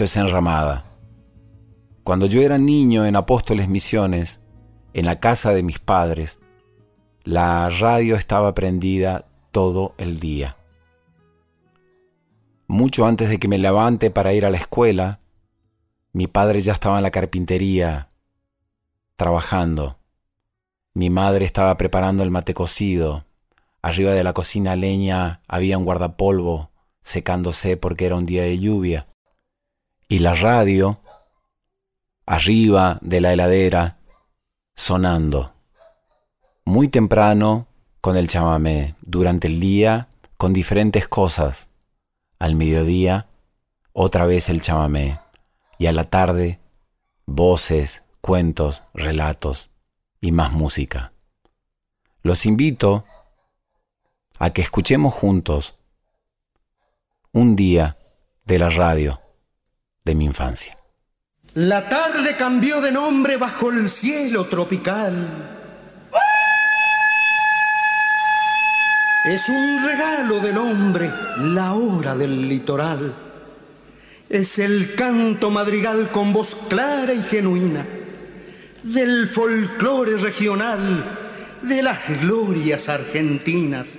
Es Enramada. Cuando yo era niño en Apóstoles Misiones, en la casa de mis padres, la radio estaba prendida todo el día. Mucho antes de que me levante para ir a la escuela, mi padre ya estaba en la carpintería, trabajando. Mi madre estaba preparando el mate cocido. Arriba de la cocina leña había un guardapolvo secándose porque era un día de lluvia. Y la radio, arriba de la heladera, sonando. Muy temprano con el chamamé, durante el día con diferentes cosas. Al mediodía, otra vez el chamamé. Y a la tarde, voces, cuentos, relatos y más música. Los invito a que escuchemos juntos un día de la radio de mi infancia. La tarde cambió de nombre bajo el cielo tropical. Es un regalo del hombre la hora del litoral. Es el canto madrigal con voz clara y genuina del folclore regional de las glorias argentinas.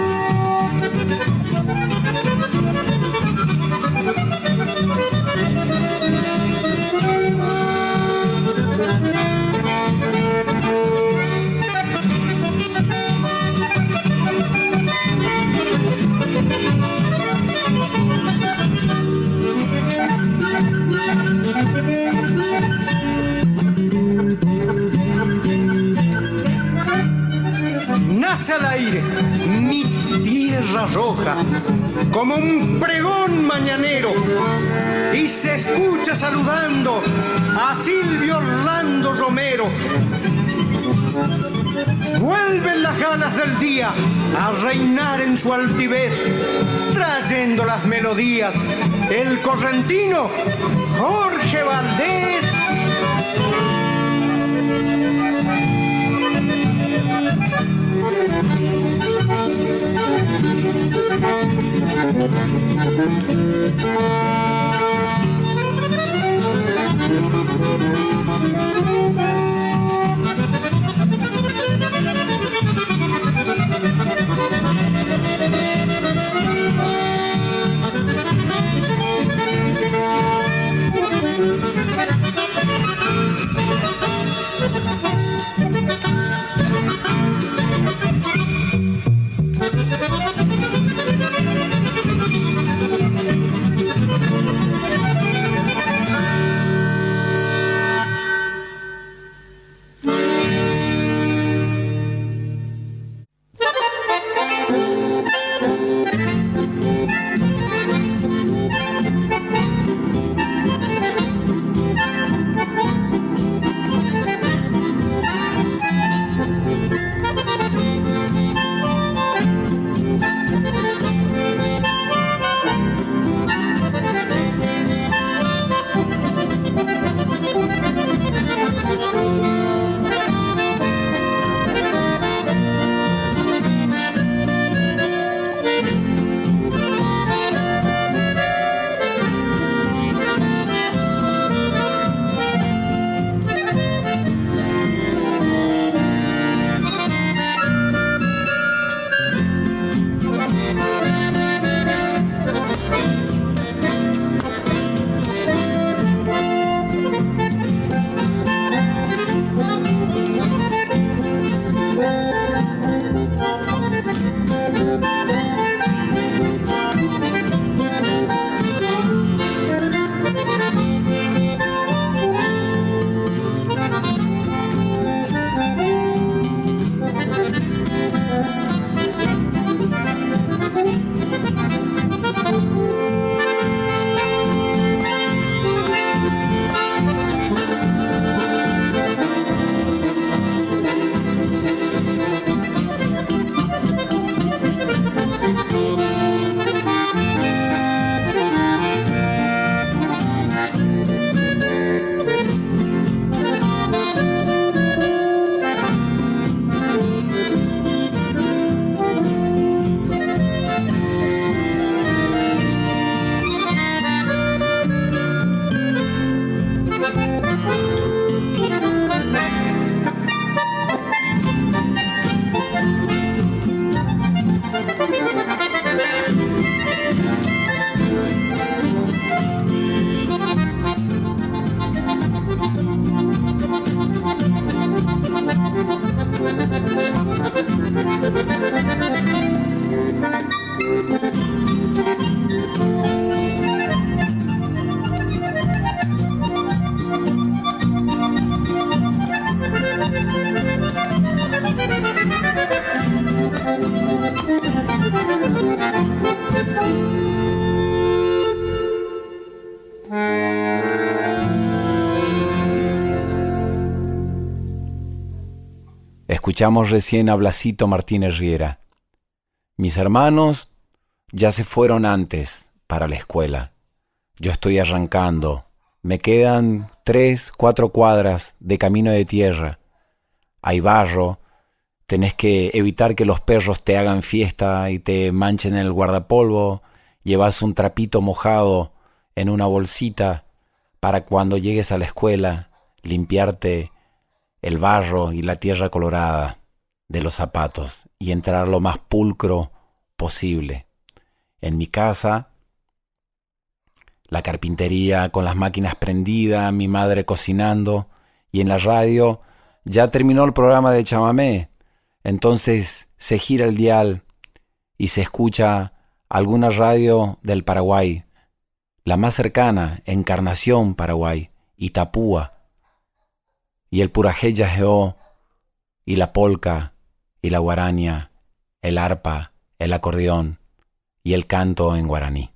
Nace al aire mi tierra roja como un pregón mañanero y se escucha saludando a Silvio Orlando Romero. Vuelven las galas del día a reinar en su altivez, trayendo las melodías. El correntino Jorge Valdés. Thank you. Escuchamos recién a Blasito Martínez Riera. Mis hermanos ya se fueron antes para la escuela. Yo estoy arrancando. Me quedan tres, cuatro cuadras de camino de tierra. Hay barro. Tenés que evitar que los perros te hagan fiesta y te manchen en el guardapolvo. Llevas un trapito mojado en una bolsita para cuando llegues a la escuela limpiarte el barro y la tierra colorada de los zapatos y entrar lo más pulcro posible. En mi casa, la carpintería con las máquinas prendidas, mi madre cocinando y en la radio ya terminó el programa de chamamé. Entonces se gira el dial y se escucha alguna radio del Paraguay, la más cercana, Encarnación, Paraguay, Itapúa, y el purajé yajeó, y la polca, y la guarania, el arpa, el acordeón, y el canto en guaraní.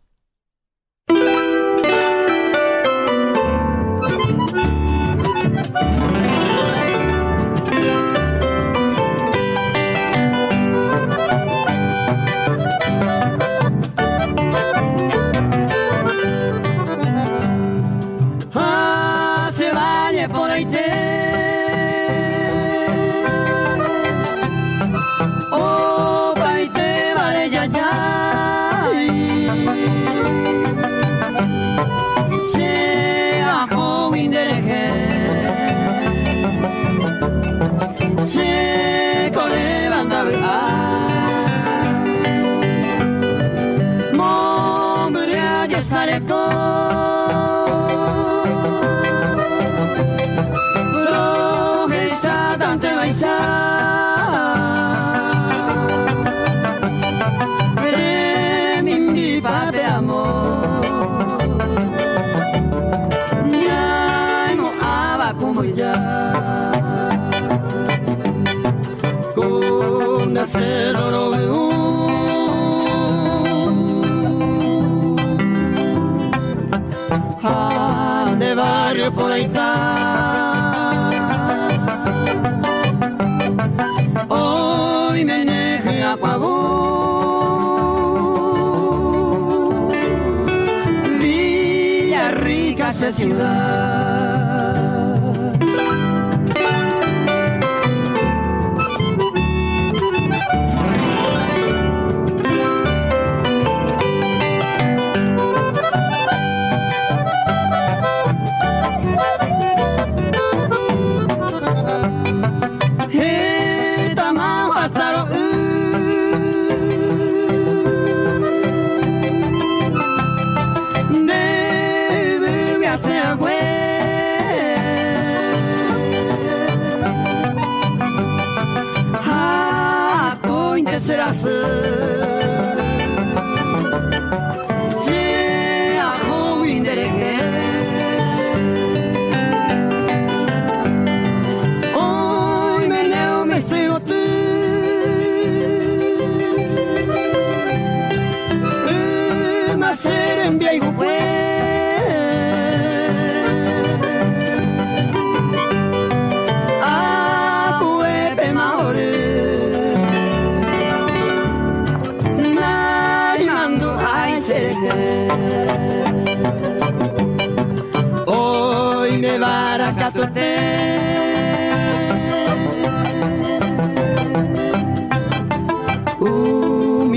Está. Hoy me neje a Villa Rica, esa ciudad.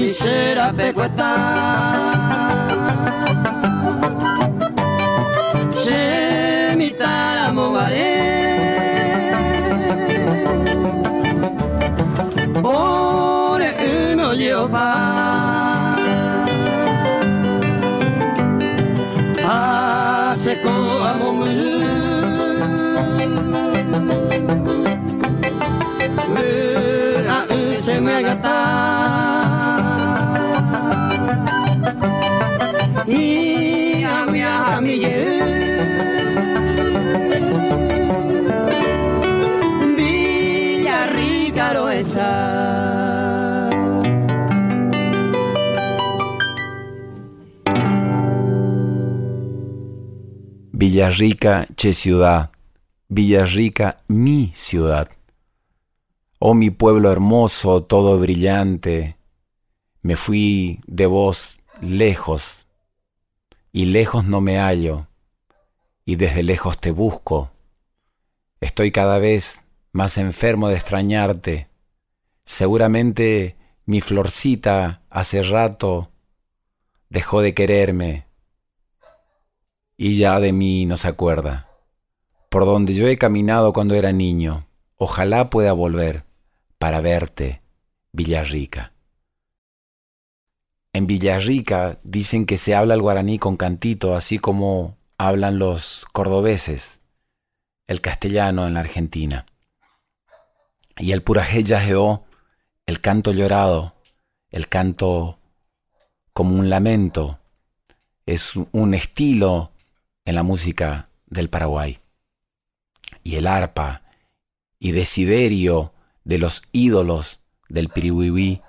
Mishera Pecuetá. Villarrica, che ciudad. Villarrica, mi ciudad. Oh mi pueblo hermoso, todo brillante, me fui de vos lejos, y lejos no me hallo, y desde lejos te busco. Estoy cada vez más enfermo de extrañarte. Seguramente mi florcita hace rato dejó de quererme y ya de mí no se acuerda. Por donde yo he caminado cuando era niño, ojalá pueda volver para verte, Villarrica. En Villarrica dicen que se habla el guaraní con cantito, así como hablan los cordobeses, el castellano en la Argentina. Y el purajé yajeó, el canto llorado, el canto como un lamento, es un estilo en la música del Paraguay. Y el arpa y desiderio de los ídolos del Pirihuihuí,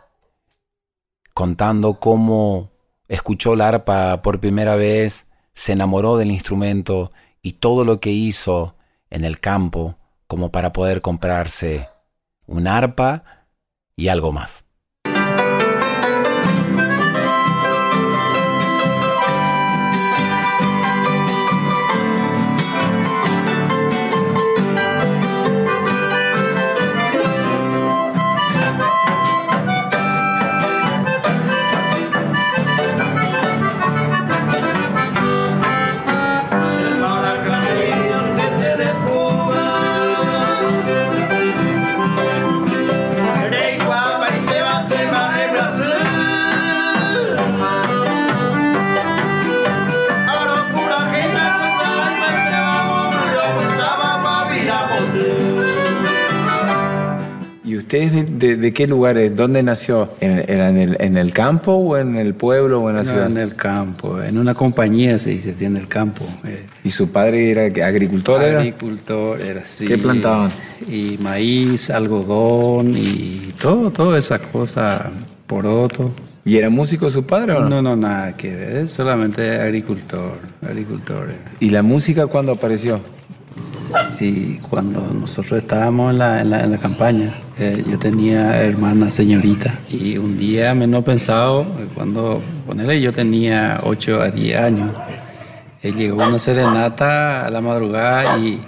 contando cómo escuchó el arpa por primera vez, se enamoró del instrumento y todo lo que hizo en el campo como para poder comprarse un arpa y algo más. De, qué lugares? ¿Dónde nació? ¿Era en el, en el, campo o en el pueblo o en la ciudad? En el campo, en una compañía se dice, en el campo. Eh. ¿Y su padre era agricultor? Agricultor, era, así. ¿Qué plantaban? Y maíz, algodón y todo, toda esa cosa, poroto. ¿Y era músico su padre o no? No, no, nada que ver, solamente agricultor, agricultor. ¿Y la música cuándo apareció? Y cuando nosotros estábamos en la, en la, campaña, eh, yo tenía hermana señorita. Y un día menos pensado, cuando, ponele, yo tenía 8 a 10 años, él llegó una serenata a la madrugada y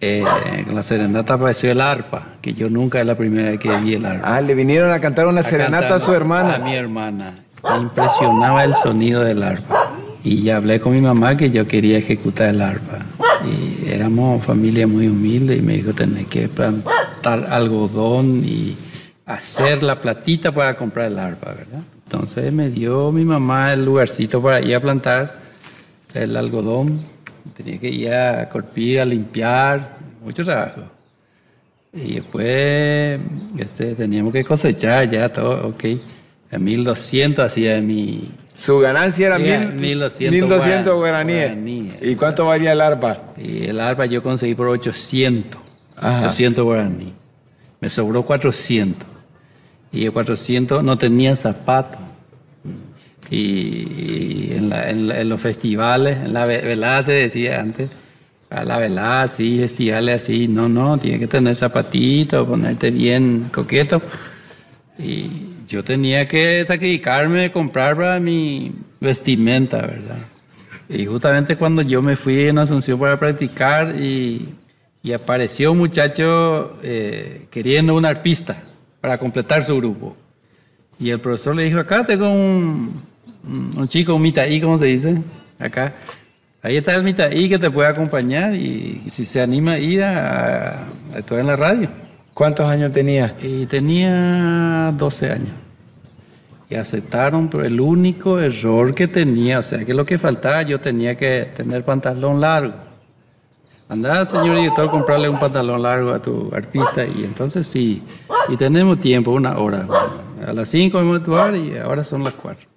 eh, en la serenata apareció el arpa, que yo nunca es la primera vez que vi el arpa. Ah, le vinieron a cantar una serenata a su hermana. A mi hermana. Me impresionaba el sonido del arpa. Y ya hablé con mi mamá que yo quería ejecutar el arpa. Y éramos familia muy humilde y me dijo, tenés que plantar algodón y hacer la platita para comprar el arpa, ¿verdad? Entonces me dio mi mamá el lugarcito para ir a plantar el algodón. Tenía que ir a corpir, a limpiar, mucho trabajo. Y después este, teníamos que cosechar ya todo, ok. A 1200 hacía mi, su ganancia era mil, 1200, guaraníes. ¿Y cuánto valía el arpa? Y el arpa yo conseguí por 800. 800 guaraníes. Me sobró 400. Y el 400 no tenía zapatos. Y, en, los festivales, en la velada se decía antes, a la velada sí, festivales así, no, no, tiene que tener zapatitos, ponerte bien coqueto. Y yo tenía que sacrificarme, comprar para mi vestimenta, ¿verdad? Y justamente cuando yo me fui en Asunción para practicar y, apareció un muchacho eh, queriendo un arpista para completar su grupo. Y el profesor le dijo, acá tengo un, un chico, un mitaí, ¿cómo se dice? Acá. Ahí está el mitaí que te puede acompañar y, si se anima a ir a, a, en la radio. ¿Cuántos años tenía? Y tenía 12 años. Y aceptaron, pero el único error que tenía, o sea, que lo que faltaba, yo tenía que tener pantalón largo. Andá, señor editor, comprarle un pantalón largo a tu artista y entonces sí, y tenemos tiempo, una hora. A las 5 vamos a actuar y ahora son las 4.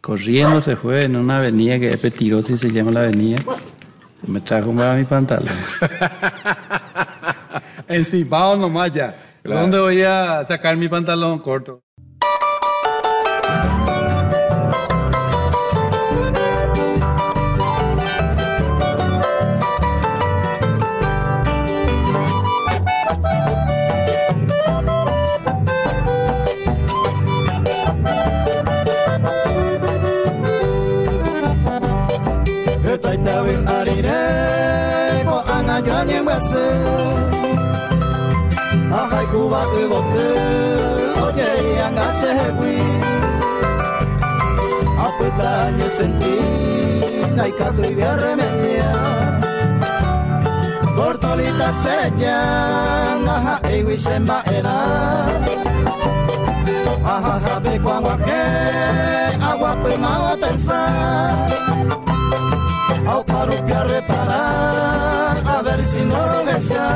Corriendo se fue en una avenida que es Petirosi, se llama la avenida. Se me trajo mi pantalón. Encima nomás ya. ¿Dónde voy a sacar mi pantalón corto? Kuwa igote oye anga sehewi Apetanya senti nai kato i remedia Tortolita sereja naha ewi semba era. Aha habe kwa wake agua primava pensar. Ao para reparar a ver si no regresa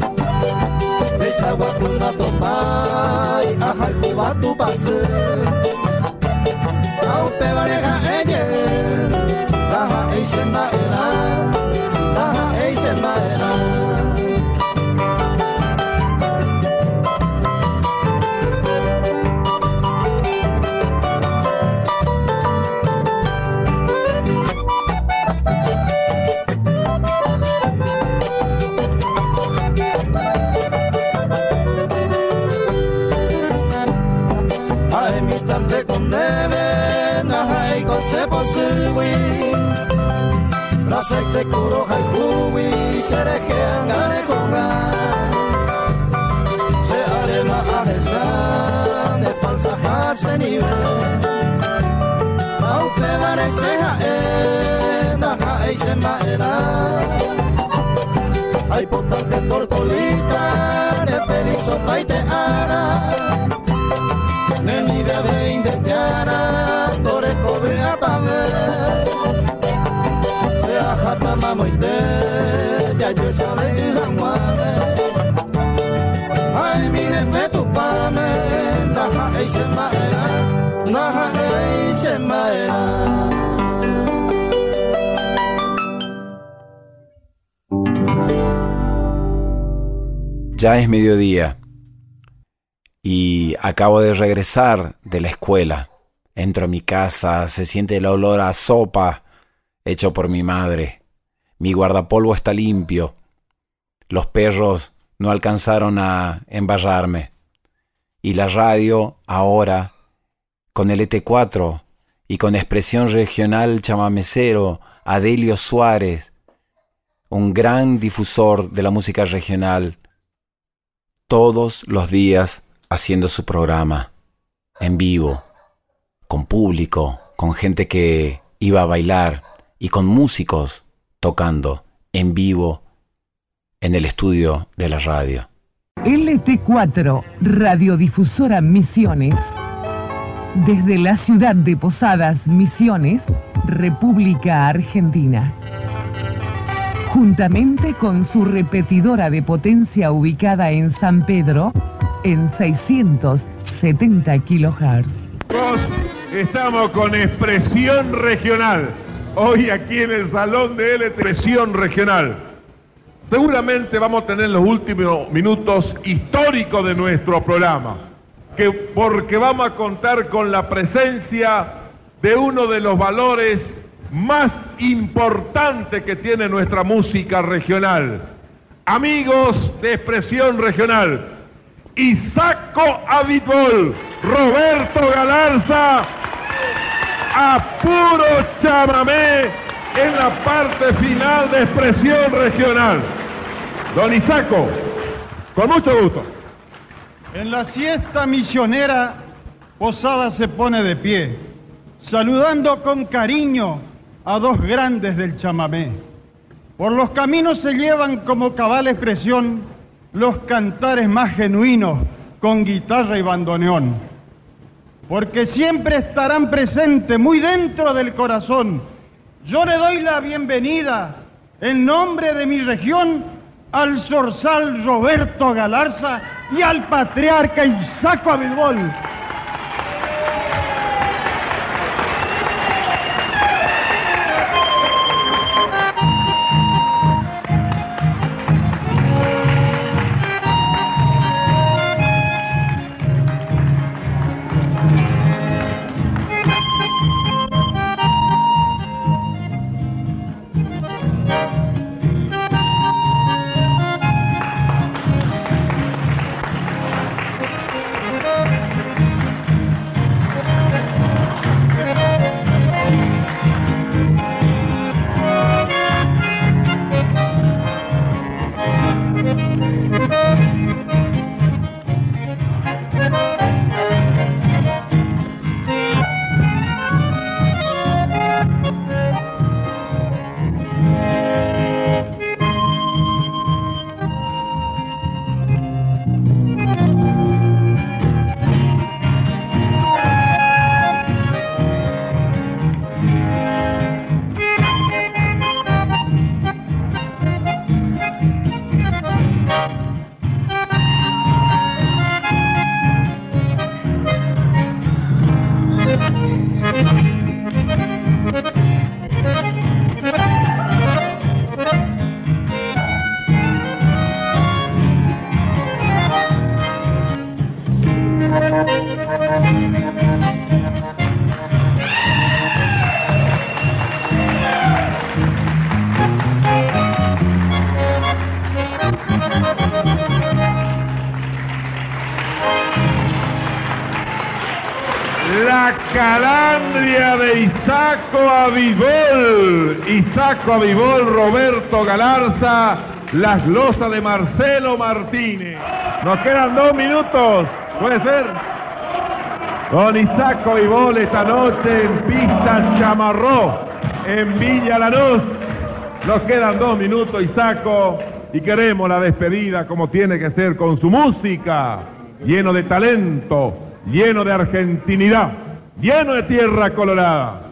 Deixa sawa kuna topai a hai huwa tu pasu au pe ga ege ha ha ei Rasek kuro hai hui Serejean are konga Se arema ahesan De falsa hase nivel Au plebare se hae Da hae se maera Hay potante tortolita De feliz o paite ara Neni de veinte yara ya Ya es mediodía y acabo de regresar de la escuela. Entro a mi casa, se siente el olor a sopa hecho por mi madre. Mi guardapolvo está limpio. Los perros no alcanzaron a embarrarme. Y la radio ahora, con el ET4 y con expresión regional chamamecero, Adelio Suárez, un gran difusor de la música regional, todos los días haciendo su programa, en vivo con público, con gente que iba a bailar y con músicos tocando en vivo en el estudio de la radio. LT4, Radiodifusora Misiones, desde la ciudad de Posadas, Misiones, República Argentina. Juntamente con su repetidora de potencia ubicada en San Pedro, en 670 kHz. Estamos con expresión regional. Hoy aquí en el salón de L, expresión regional. Seguramente vamos a tener los últimos minutos históricos de nuestro programa, que porque vamos a contar con la presencia de uno de los valores más importantes que tiene nuestra música regional. Amigos de expresión regional, Isaco Abitbol, Roberto Galarza, a puro chamamé en la parte final de expresión regional. Don Isaco, con mucho gusto. En la siesta misionera, Posada se pone de pie, saludando con cariño a dos grandes del chamamé. Por los caminos se llevan como cabal expresión los cantares más genuinos con guitarra y bandoneón, porque siempre estarán presentes muy dentro del corazón. Yo le doy la bienvenida en nombre de mi región al zorzal Roberto Galarza y al patriarca Isaco Abidbol. Calandria de Isaco Avivol. Isaco Avivol, Roberto Galarza. Las glosas de Marcelo Martínez. Nos quedan dos minutos. ¿Puede ser? Con Isaco Avivol esta noche en Pista Chamarró, en Villa Lanús. Nos quedan dos minutos, Isaco, y queremos la despedida como tiene que ser con su música, lleno de talento, lleno de argentinidad, lleno de tierra colorada.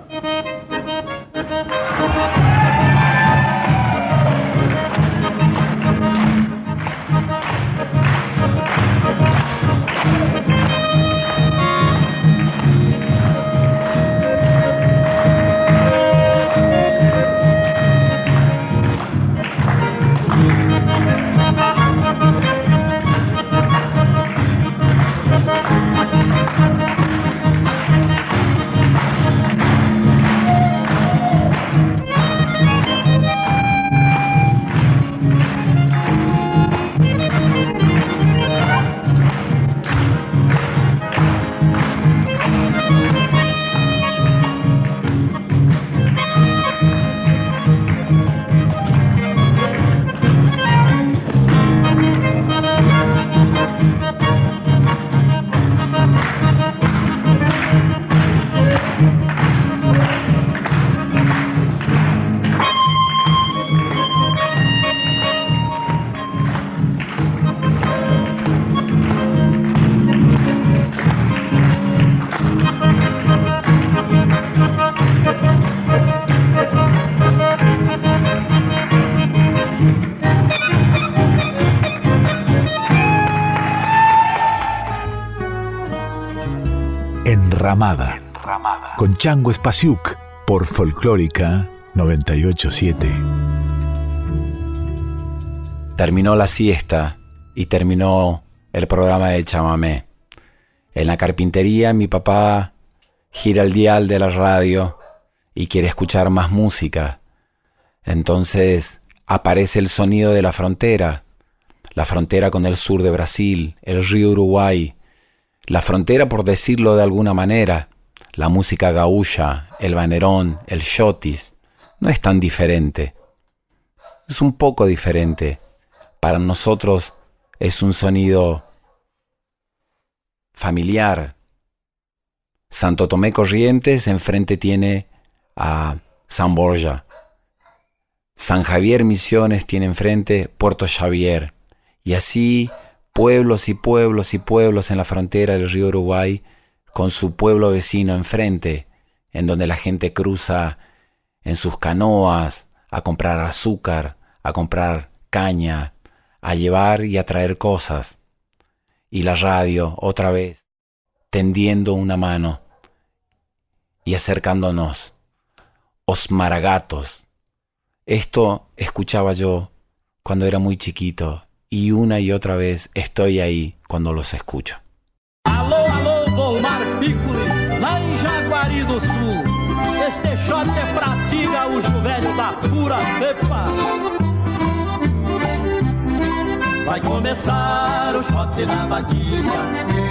Ramada, con Chango Espasiuk por Folclórica 987. Terminó la siesta y terminó el programa de chamamé. En la carpintería mi papá gira el dial de la radio y quiere escuchar más música. Entonces aparece el sonido de la frontera, la frontera con el sur de Brasil, el río Uruguay, la frontera, por decirlo de alguna manera, la música gaúcha, el banerón, el shotis, no es tan diferente. Es un poco diferente. Para nosotros es un sonido familiar. Santo Tomé Corrientes enfrente tiene a San Borja. San Javier Misiones tiene enfrente Puerto Xavier. Y así pueblos y pueblos y pueblos en la frontera del río Uruguay, con su pueblo vecino enfrente, en donde la gente cruza en sus canoas a comprar azúcar, a comprar caña, a llevar y a traer cosas. Y la radio, otra vez, tendiendo una mano y acercándonos. Os maragatos. Esto escuchaba yo cuando era muy chiquito y una y otra vez estoy ahí cuando los escucho. Alô, alô, Volmar Piccoli, lá em Jaguari do Sul. Este shot é pra ti, gaúcho velho da pura cepa. Vai começar o shot na batida.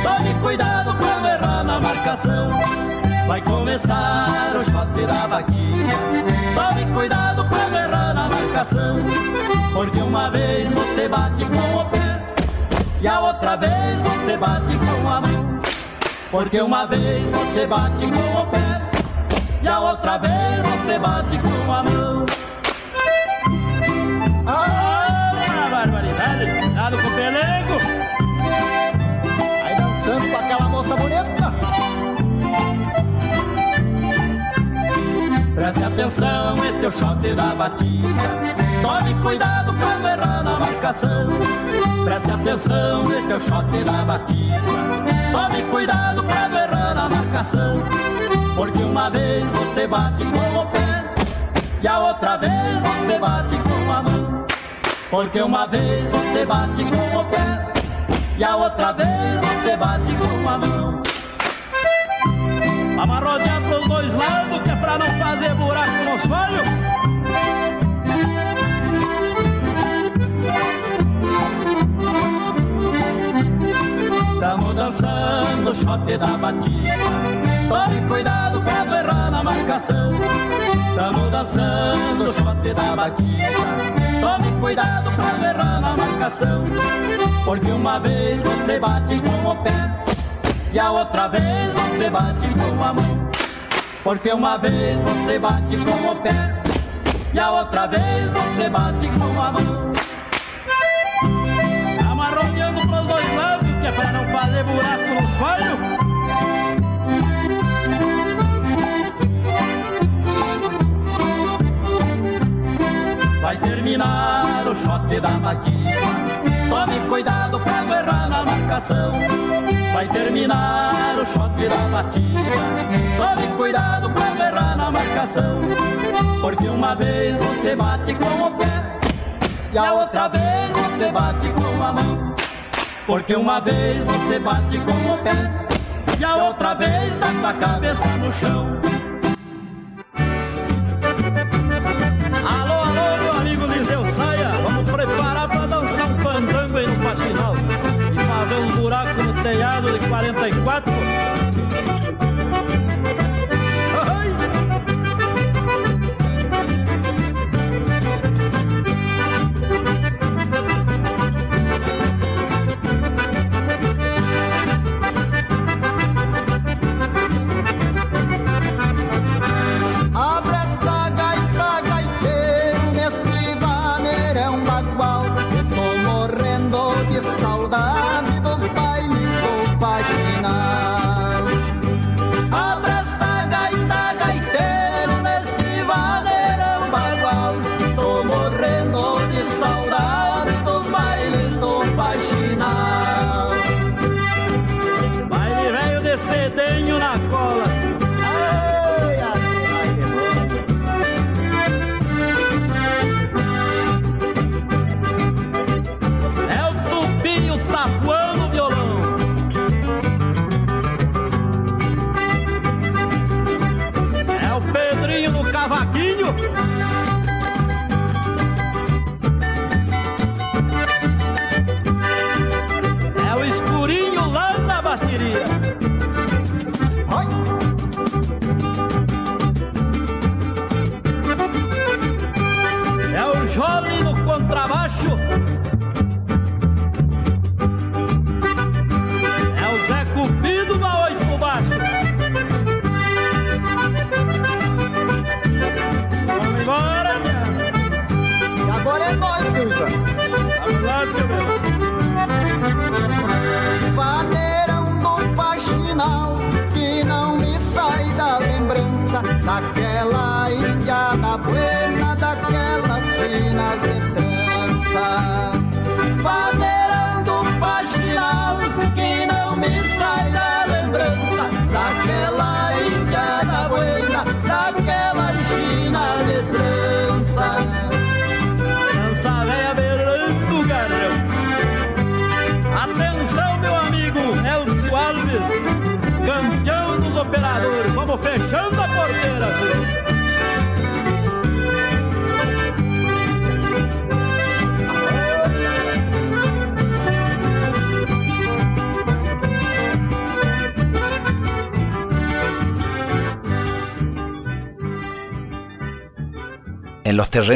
Tome cuidado quando errar na marcação. Vai começar o shot na batida. Tome cuidado quando errar na marcação. Porque uma vez você bate com o pé e a outra vez você bate com a mão. Porque uma vez você bate com o pé e a outra vez você bate com a mão. Ah, barbaridade! Cuidado com o pelego! Preste atenção, este é o shot da batida. Tome cuidado quando errar na marcação. Preste atenção, este é o shot da batida. Tome cuidado quando errar na marcação. Porque uma vez você bate com o pé e a outra vez você bate com a mão. Porque uma vez você bate com o pé e a outra vez você bate com a mão. Vamos rodear pros dois lados, que é pra não fazer buraco nos olhos. Tamo dançando o shot da batida Tome marcação. Tamo dançando o shot da batida. Tome cuidado pra não errar na marcação. Porque uma vez você bate com o pé e a outra vez você bate com a mão. Porque uma vez você bate com o pé e a outra vez você bate com a mão. Amarroneando pros dois lados, que é pra não fazer buraco no folhos. Vai terminar o shot da batida. Tome cuidado pra não errar na marcação. Vai terminar o shot da batida. Tome cuidado pra não errar na marcação. Porque uma vez você bate com o pé e a outra vez você bate com a mão. Porque uma vez você bate com o pé e a outra vez dá com a cabeça no chão. 54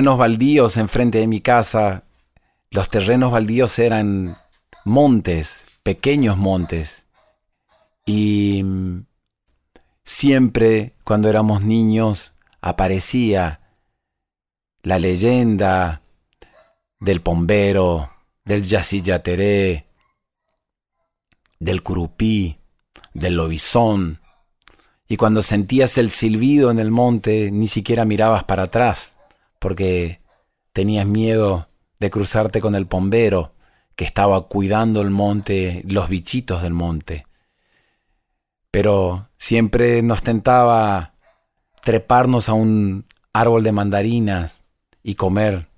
terrenos baldíos enfrente de mi casa, los terrenos baldíos eran montes, pequeños montes. Y mm, siempre cuando éramos niños aparecía la leyenda del pombero, del yacillateré, del curupí, del lobizón. Y cuando sentías el silbido en el monte, ni siquiera mirabas para atrás, porque tenías miedo de cruzarte con el pombero que estaba cuidando el monte, los bichitos del monte. Pero siempre nos tentaba treparnos a un árbol de mandarinas y comer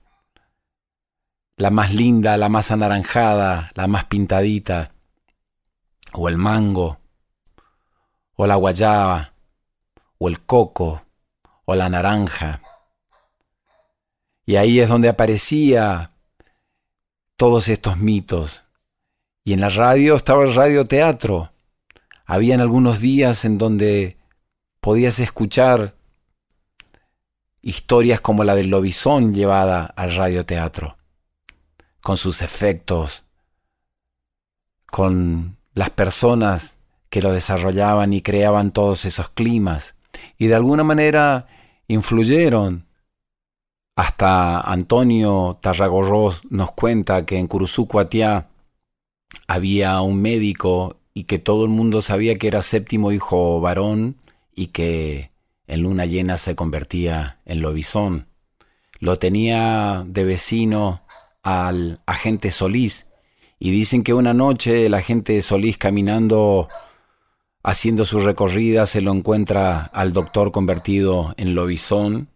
la más linda, la más anaranjada, la más pintadita, o el mango, o la guayaba, o el coco, o la naranja. Y ahí es donde aparecía todos estos mitos. Y en la radio estaba el radioteatro. Habían algunos días en donde podías escuchar historias como la del lobizón llevada al radioteatro, con sus efectos, con las personas que lo desarrollaban y creaban todos esos climas, y de alguna manera influyeron. Hasta Antonio Tarragorros nos cuenta que en Curuzucuatiá había un médico y que todo el mundo sabía que era séptimo hijo varón y que en luna llena se convertía en lobizón. Lo tenía de vecino al agente Solís y dicen que una noche el agente Solís caminando haciendo su recorrida se lo encuentra al doctor convertido en lobizón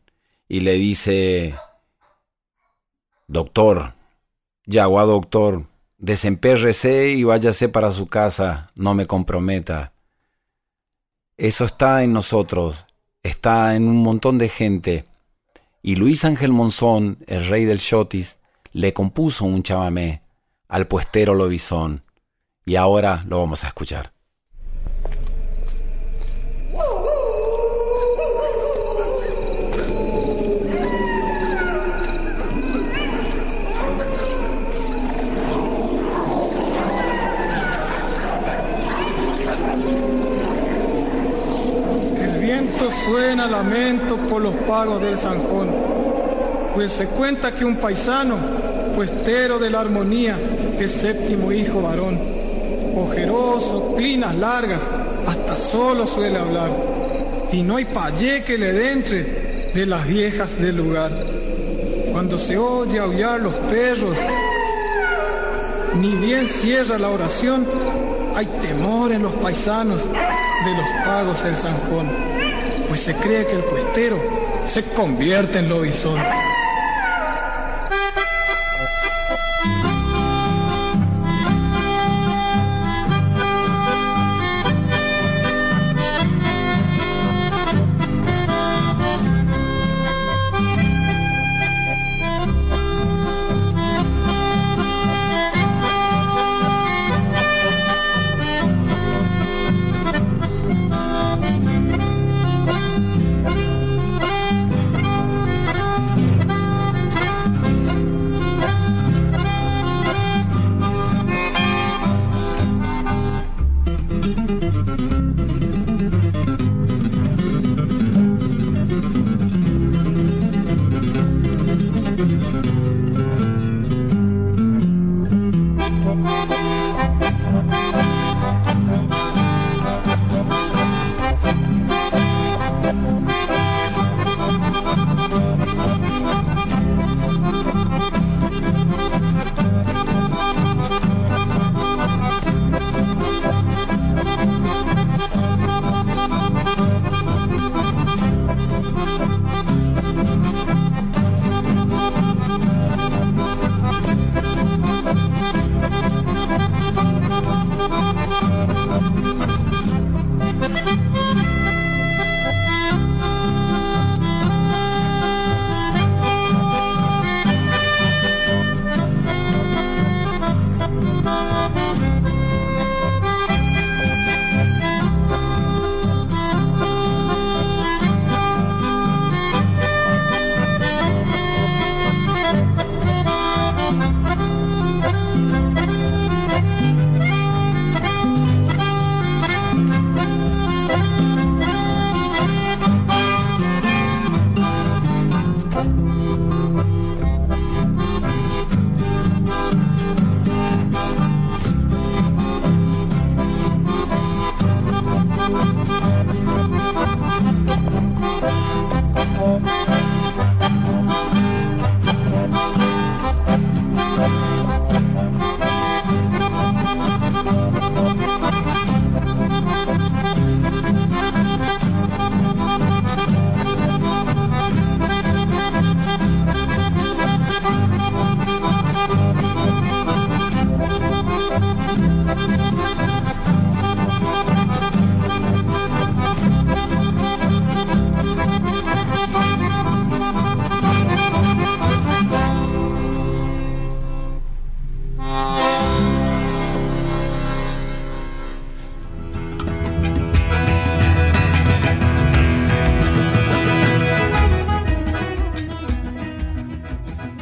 y le dice, Doctor, Yagua doctor, desempérrese y váyase para su casa, no me comprometa. Eso está en nosotros, está en un montón de gente. Y Luis Ángel Monzón, el rey del Chotis, le compuso un chamamé al puestero lobizón. Y ahora lo vamos a escuchar. Suena lamento por los pagos del zanjón, pues se cuenta que un paisano, puestero de la armonía, es séptimo hijo varón, ojeroso, clinas largas, hasta solo suele hablar, y no hay payé que le dentre de las viejas del lugar. Cuando se oye aullar los perros, ni bien cierra la oración, hay temor en los paisanos de los pagos del zanjón pues se cree que el puestero se convierte en lobizón.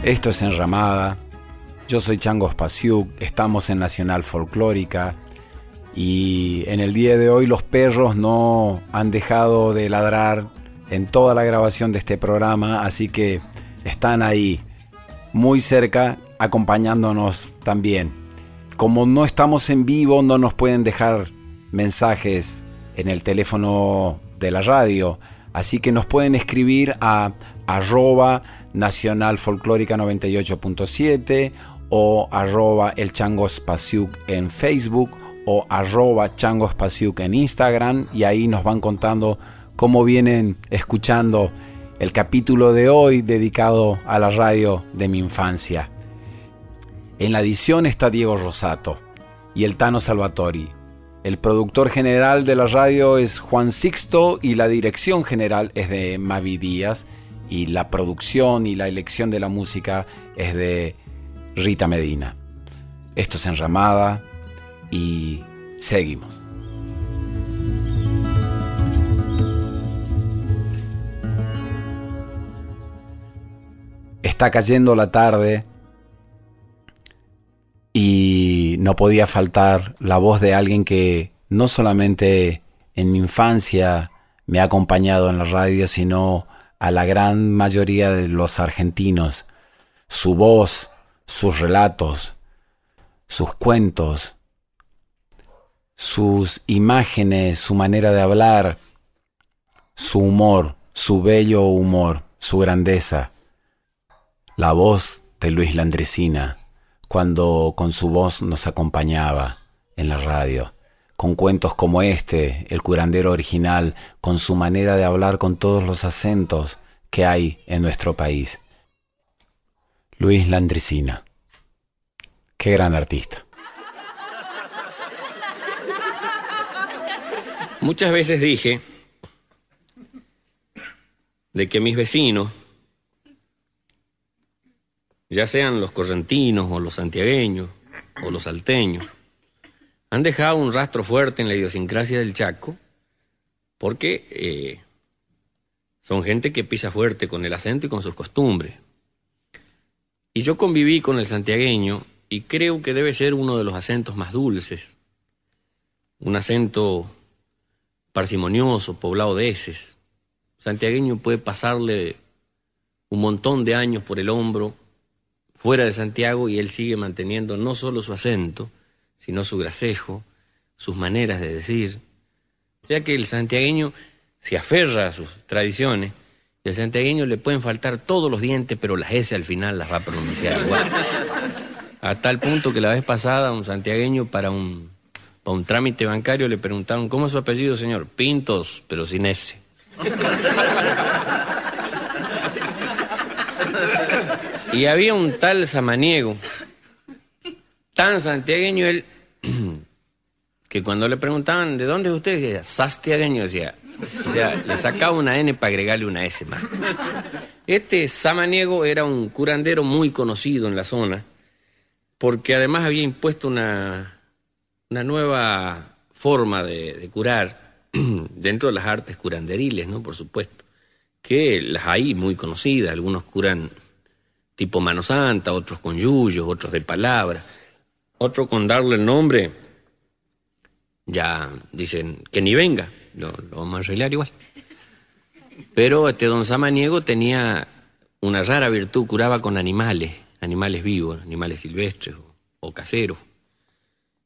Esto es Enramada. Yo soy Chango Spasiuk, estamos en Nacional Folclórica y en el día de hoy los perros no han dejado de ladrar en toda la grabación de este programa, así que están ahí, muy cerca, acompañándonos también. Como no estamos en vivo, no nos pueden dejar mensajes en el teléfono de la radio, así que nos pueden escribir a arroba nacional folclórica 98.7 o arroba el chango en Facebook o arroba chango en Instagram y ahí nos van contando cómo vienen escuchando el capítulo de hoy dedicado a la radio de mi infancia. En la edición está Diego Rosato y el Tano Salvatori. El productor general de la radio es Juan Sixto y la dirección general es de Mavi Díaz y la producción y la elección de la música es de Rita Medina. Esto es Enramada y seguimos. Está cayendo la tarde y no podía faltar la voz de alguien que no solamente en mi infancia me ha acompañado en la radio, sino a la gran mayoría de los argentinos. Su voz, sus relatos, sus cuentos, sus imágenes, su manera de hablar, su humor, su bello humor, su grandeza. La voz de Luis Landresina, cuando con su voz nos acompañaba en la radio con cuentos como este, el curandero original, con su manera de hablar con todos los acentos que hay en nuestro país. Luis Landricina. Qué gran artista. Muchas veces dije de que mis vecinos, ya sean los correntinos o los santiagueños o los salteños, han dejado un rastro fuerte en la idiosincrasia del Chaco porque eh, son gente que pisa fuerte con el acento y con sus costumbres. Y yo conviví con el santiagueño y creo que debe ser uno de los acentos más dulces, un acento parsimonioso, poblado de heces. Santiagueño puede pasarle un montón de años por el hombro fuera de Santiago y él sigue manteniendo no solo su acento, sino su gracejo, sus maneras de decir. Sea que el santiagueño se aferra a sus tradiciones y al santiagueño le pueden faltar todos los dientes, pero las S al final las va a pronunciar igual. A tal punto que la vez pasada un santiagueño para un, para un trámite bancario le preguntaron, ¿cómo es su apellido, señor? Pintos, pero sin S. Y había un tal samaniego, tan santiagueño él, que cuando le preguntaban, ¿de dónde es usted? Decía, sastiagueño, decía. O sea, le sacaba una N para agregarle una S más. Este Samaniego era un curandero muy conocido en la zona, porque además había impuesto una, una nueva forma de, curar dentro de las artes curanderiles, ¿no? Por supuesto, que las hay muy conocidas, algunos curan tipo mano santa, otros con yuyos, otros de palabra, otros con darle el nombre ya dicen que ni venga, lo, vamos a arreglar igual. Pero este don Samaniego tenía una rara virtud, curaba con animales, animales vivos, animales silvestres o, caseros.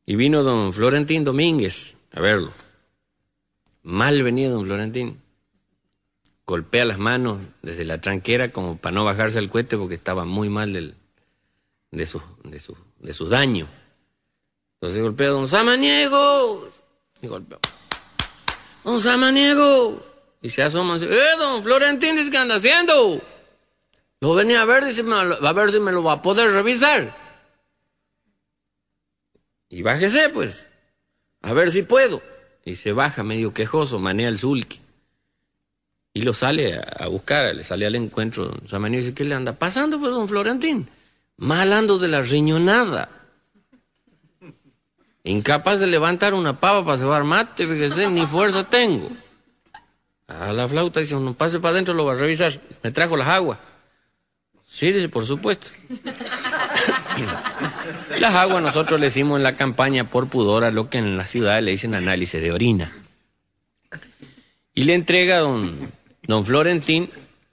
Y vino don Florentín Domínguez a verlo. Mal venido don Florentín. Golpea las manos desde la tranquera como para no bajarse al cohete porque estaba muy mal del, de, sus, de, sus, de sus daños. Entonces golpea a don Samaniego. Y golpea. Don Samaniego. Y se asoma y dice, ¡eh, don Florentín, ¿qué anda haciendo? Lo venía a ver, dice, a ver si me lo va a poder revisar. Y bájese, pues, a ver si puedo. Y se baja medio quejoso, manea el sulky. Y lo sale a, buscar, le sale al encuentro. Don Samaniego dice, ¿qué le anda pasando, pues, don Florentín? Malando de la riñonada. Incapaz de levantar una pava para cebar mate, fíjese, ni fuerza tengo. A la flauta dice, no pase para adentro, lo va a revisar. Me trajo las aguas. Sí, dice, por supuesto. Las aguas nosotros le hicimos en la campaña por pudor a lo que en la ciudad le dicen análisis de orina. Y le entrega a don, don Florentín,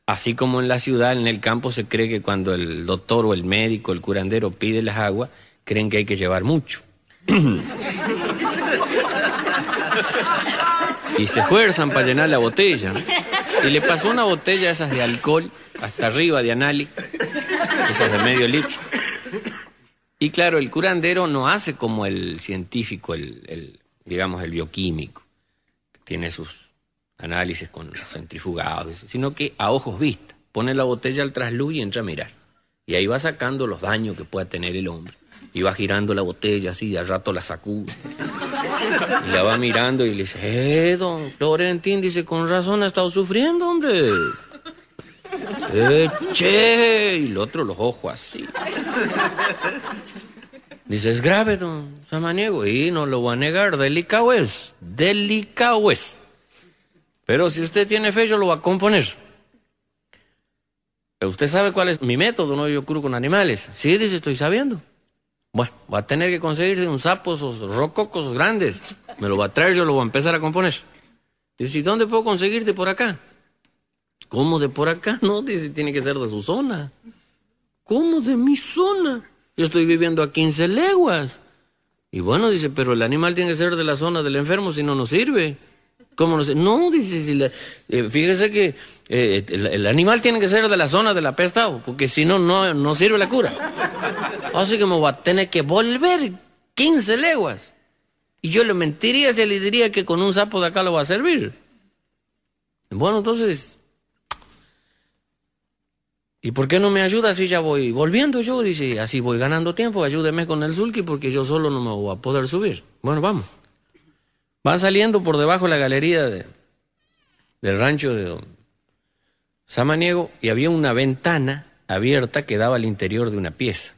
así como en la ciudad, en el campo se cree que cuando el doctor o el médico, el curandero pide las aguas, creen que hay que llevar mucho. y se esfuerzan para llenar la botella. Y le pasó una botella esas de alcohol, hasta arriba de anali, esas de medio litro. Y claro, el curandero no hace como el científico, el, digamos, el bioquímico, que tiene sus análisis con centrifugados, sino que a ojos vistas, pone la botella al trasluz y entra a mirar. Y ahí va sacando los daños que pueda tener el hombre. Y va girando la botella así, y al rato la sacude. Y la va mirando y le dice, eh, don Florentín, dice, con razón ha estado sufriendo, hombre. Eh, che, y el otro los ojos así. Dice, es grave, don Samaniego. Y no lo voy a negar, delicado es, delicado es. Pero si usted tiene fe, yo lo voy a componer. ¿Usted sabe cuál es mi método? No, yo curo con animales. Sí, dice, estoy sabiendo. Bueno, va a tener que conseguirse un sapo, esos rococos grandes. Me lo va a traer, yo lo voy a empezar a componer. Dice, ¿y dónde puedo conseguirte por acá? ¿Cómo de por acá? No, dice, tiene que ser de su zona. ¿Cómo de mi zona? Yo estoy viviendo a 15 leguas. Y bueno, dice, pero el animal tiene que ser de la zona del enfermo, si no nos sirve. ¿Cómo no sé? No, dice, eh, fíjese que eh, el, animal tiene que ser de la zona de la peste, porque si no, no sirve la cura. Así que me voy a tener que volver 15 leguas. Y yo le mentiría si le diría que con un sapo de acá lo va a servir. Bueno, entonces, ¿y por qué no me ayuda si ya voy volviendo yo? Dice, así voy ganando tiempo, ayúdeme con el sulky porque yo solo no me voy a poder subir. Bueno, vamos. Van saliendo por debajo de la galería del rancho de don Samaniego y había una ventana abierta que daba al interior de una pieza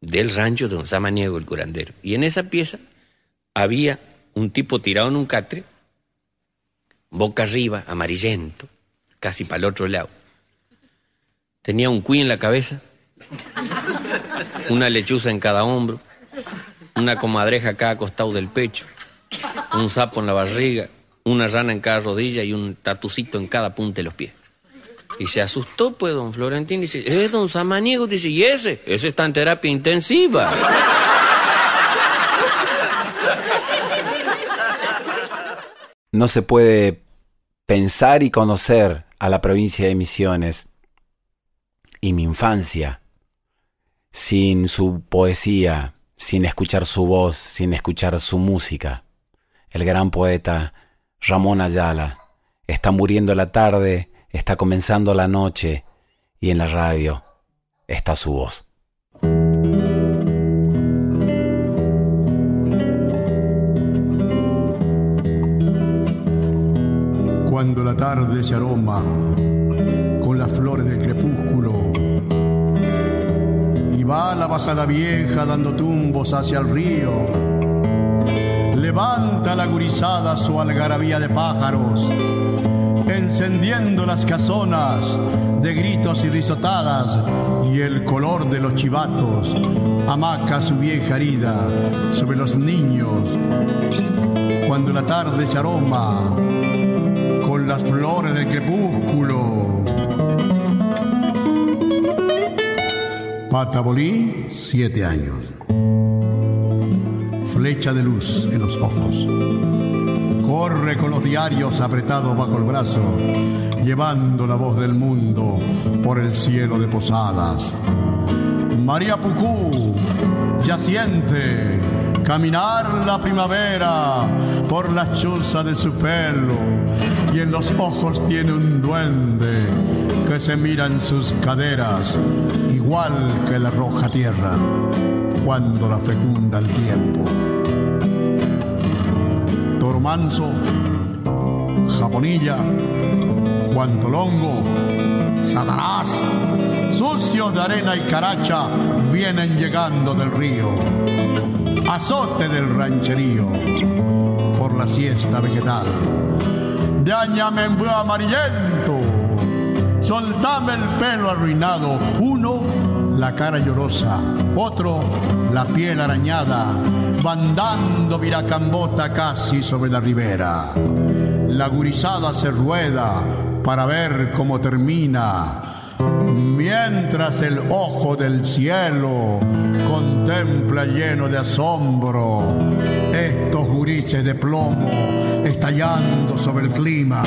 del rancho de don Samaniego, el curandero. Y en esa pieza había un tipo tirado en un catre, boca arriba, amarillento, casi para el otro lado. Tenía un cuy en la cabeza, una lechuza en cada hombro, una comadreja acá acostado del pecho un sapo en la barriga, una rana en cada rodilla y un tatucito en cada punta de los pies. Y se asustó, pues, don Florentín. Dice, eh, don Samaniego. Dice, ¿y ese? Ese está en terapia intensiva. No se puede pensar y conocer a la provincia de Misiones y mi infancia sin su poesía, sin escuchar su voz, sin escuchar su música el gran poeta Ramón Ayala. Está muriendo la tarde, está comenzando la noche y en la radio está su voz. Cuando la tarde se aroma con las flores del crepúsculo y va la bajada vieja dando tumbos hacia el río levanta la gurizada su algarabía de pájaros, encendiendo las casonas de gritos y risotadas y el color de los chivatos amaca su vieja herida sobre los niños. Cuando la tarde se aroma con las flores del crepúsculo. Patabolí, siete años flecha de luz en los ojos. Corre con los diarios apretados bajo el brazo, llevando la voz del mundo por el cielo de posadas. María Pucú ya siente caminar la primavera por la chuza de su pelo y en los ojos tiene un duende que se mira en sus caderas igual que la roja tierra cuando la fecunda el tiempo. Manso, Japonilla, Juan Tolongo, Satanás, sucios de arena y caracha, vienen llegando del río. Azote del rancherío por la siesta vegetal. De añamembú amarillento, soltame el pelo arruinado. Uno, la cara llorosa. Otro, la piel arañada, bandando viracambota casi sobre la ribera. La gurizada se rueda para ver cómo termina. Mientras el ojo del cielo contempla lleno de asombro estos gurises de plomo estallando sobre el clima.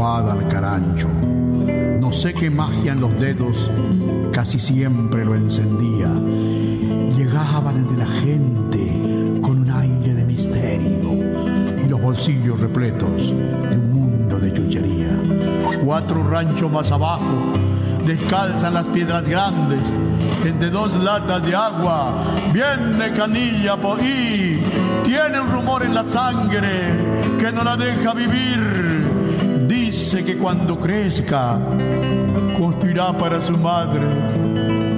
Al carancho. No sé qué magia en los dedos casi siempre lo encendía. Llegaba desde la gente con un aire de misterio y los bolsillos repletos de un mundo de chuchería. Cuatro ranchos más abajo descalzan las piedras grandes entre dos latas de agua. Viene canilla por ahí, tiene un rumor en la sangre que no la deja vivir. Dice que cuando crezca construirá para su madre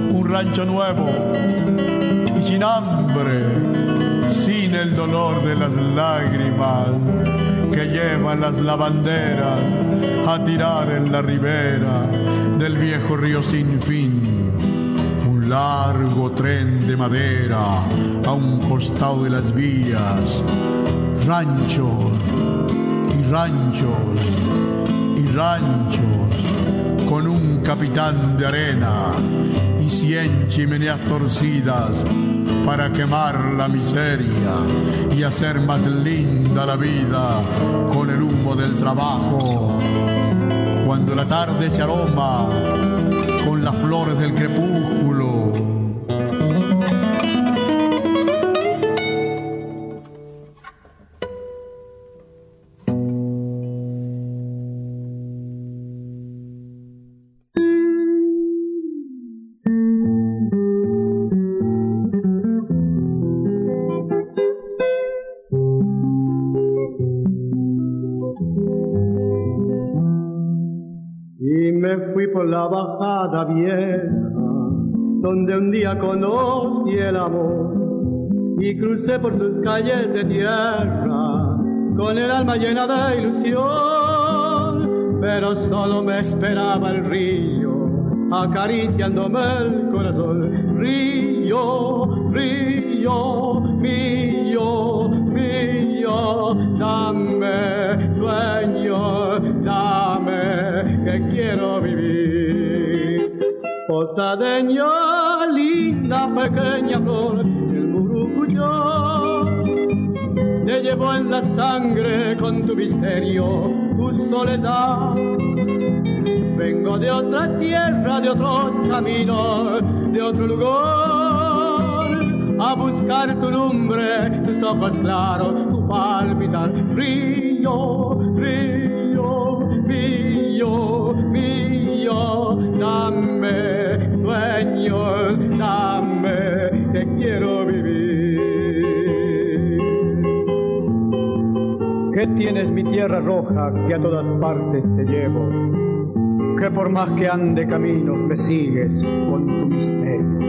un rancho nuevo y sin hambre, sin el dolor de las lágrimas que llevan las lavanderas a tirar en la ribera del viejo río sin fin. Un largo tren de madera a un costado de las vías, ranchos y ranchos y ranchos con un capitán de arena y cien chimeneas torcidas para quemar la miseria y hacer más linda la vida con el humo del trabajo. Cuando la tarde se aroma con las flores del crepúsculo. Donde un día conocí el amor, y crucé por sus calles de tierra, con el alma llena de ilusión, pero solo me esperaba el río, acariciándome el corazón. Río, río, mío, mío, dame sueño, dame que quiero vivir. Posadeño, linda pequeña flor, el murucuyó te llevo en la sangre con tu misterio, tu soledad. Vengo de otra tierra, de otros caminos, de otro lugar, a buscar tu lumbre, tus ojos claros, tu palpitar. Río, río, mío, mío, dame ¿Qué tienes mi tierra roja que a todas partes te llevo? Que por más que ande caminos me sigues con tu misterio.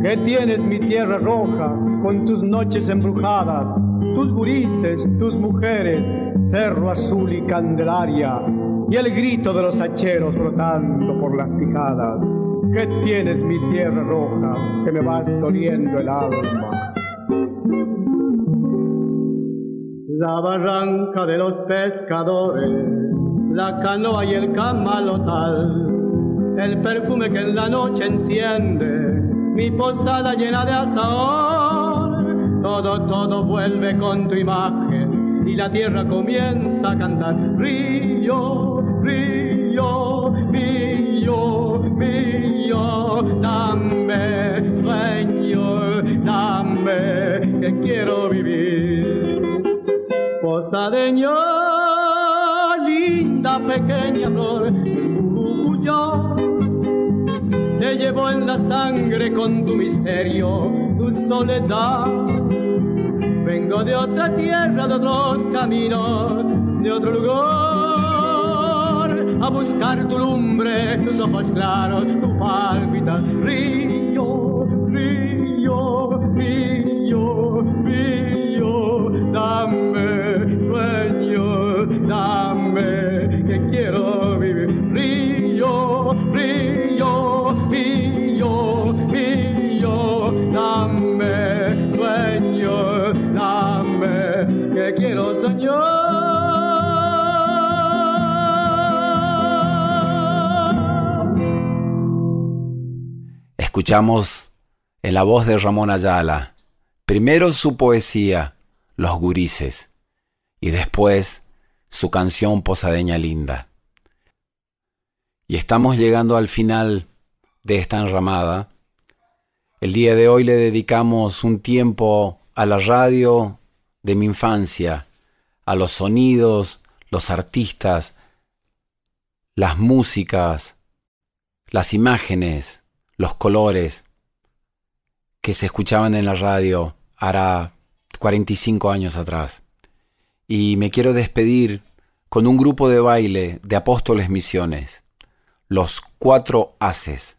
¿Qué tienes mi tierra roja con tus noches embrujadas, tus gurises, tus mujeres, cerro azul y candelaria y el grito de los hacheros brotando por las picadas? ¿Qué tienes mi tierra roja que me vas doliendo el alma? La barranca de los pescadores, la canoa y el camalotal, el perfume que en la noche enciende, mi posada llena de azaón, todo, todo vuelve con tu imagen y la tierra comienza a cantar. Río, río, mío, mío, dame sueño, dame que quiero vivir posadeño, linda pequeña flor, yo te llevo en la sangre con tu misterio, tu soledad. Vengo de otra tierra, de otros caminos, de otro lugar, a buscar tu lumbre, tus ojos claros, tu palpita, río, río, río, río, dame Escuchamos en la voz de Ramón Ayala, primero su poesía, Los Gurises, y después su canción Posadeña Linda. Y estamos llegando al final de esta enramada. El día de hoy le dedicamos un tiempo a la radio de mi infancia, a los sonidos, los artistas, las músicas, las imágenes, los colores que se escuchaban en la radio hará 45 años atrás. Y me quiero despedir con un grupo de baile de Apóstoles Misiones, los cuatro haces.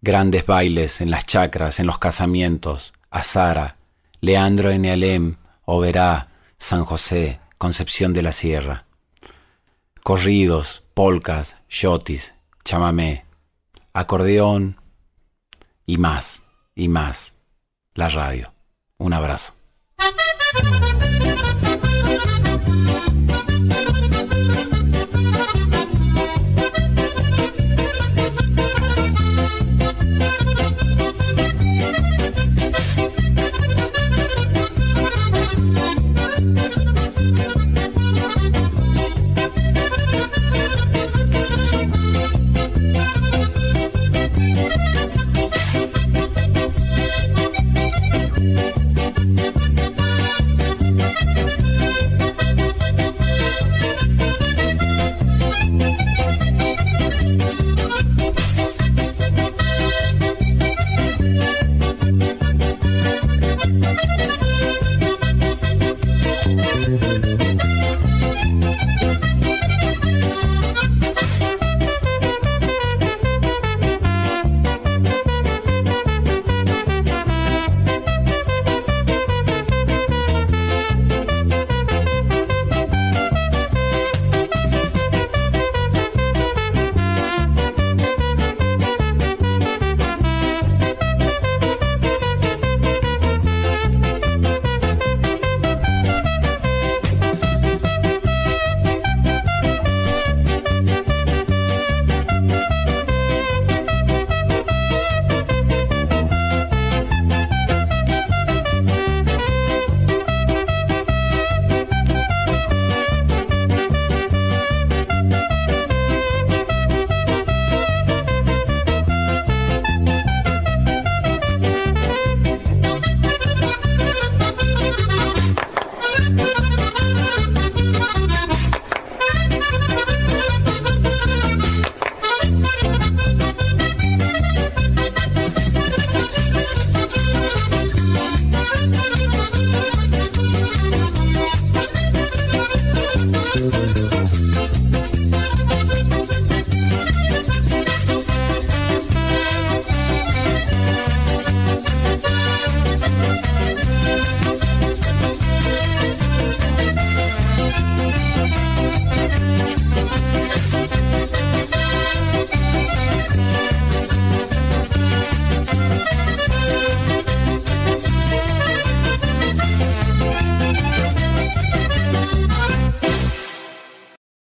Grandes bailes en las chacras, en los casamientos, Azara, Leandro en Alem, Oberá, San José, Concepción de la Sierra. Corridos, polcas, shotis, chamamé, acordeón y más, y más. La radio. Un abrazo.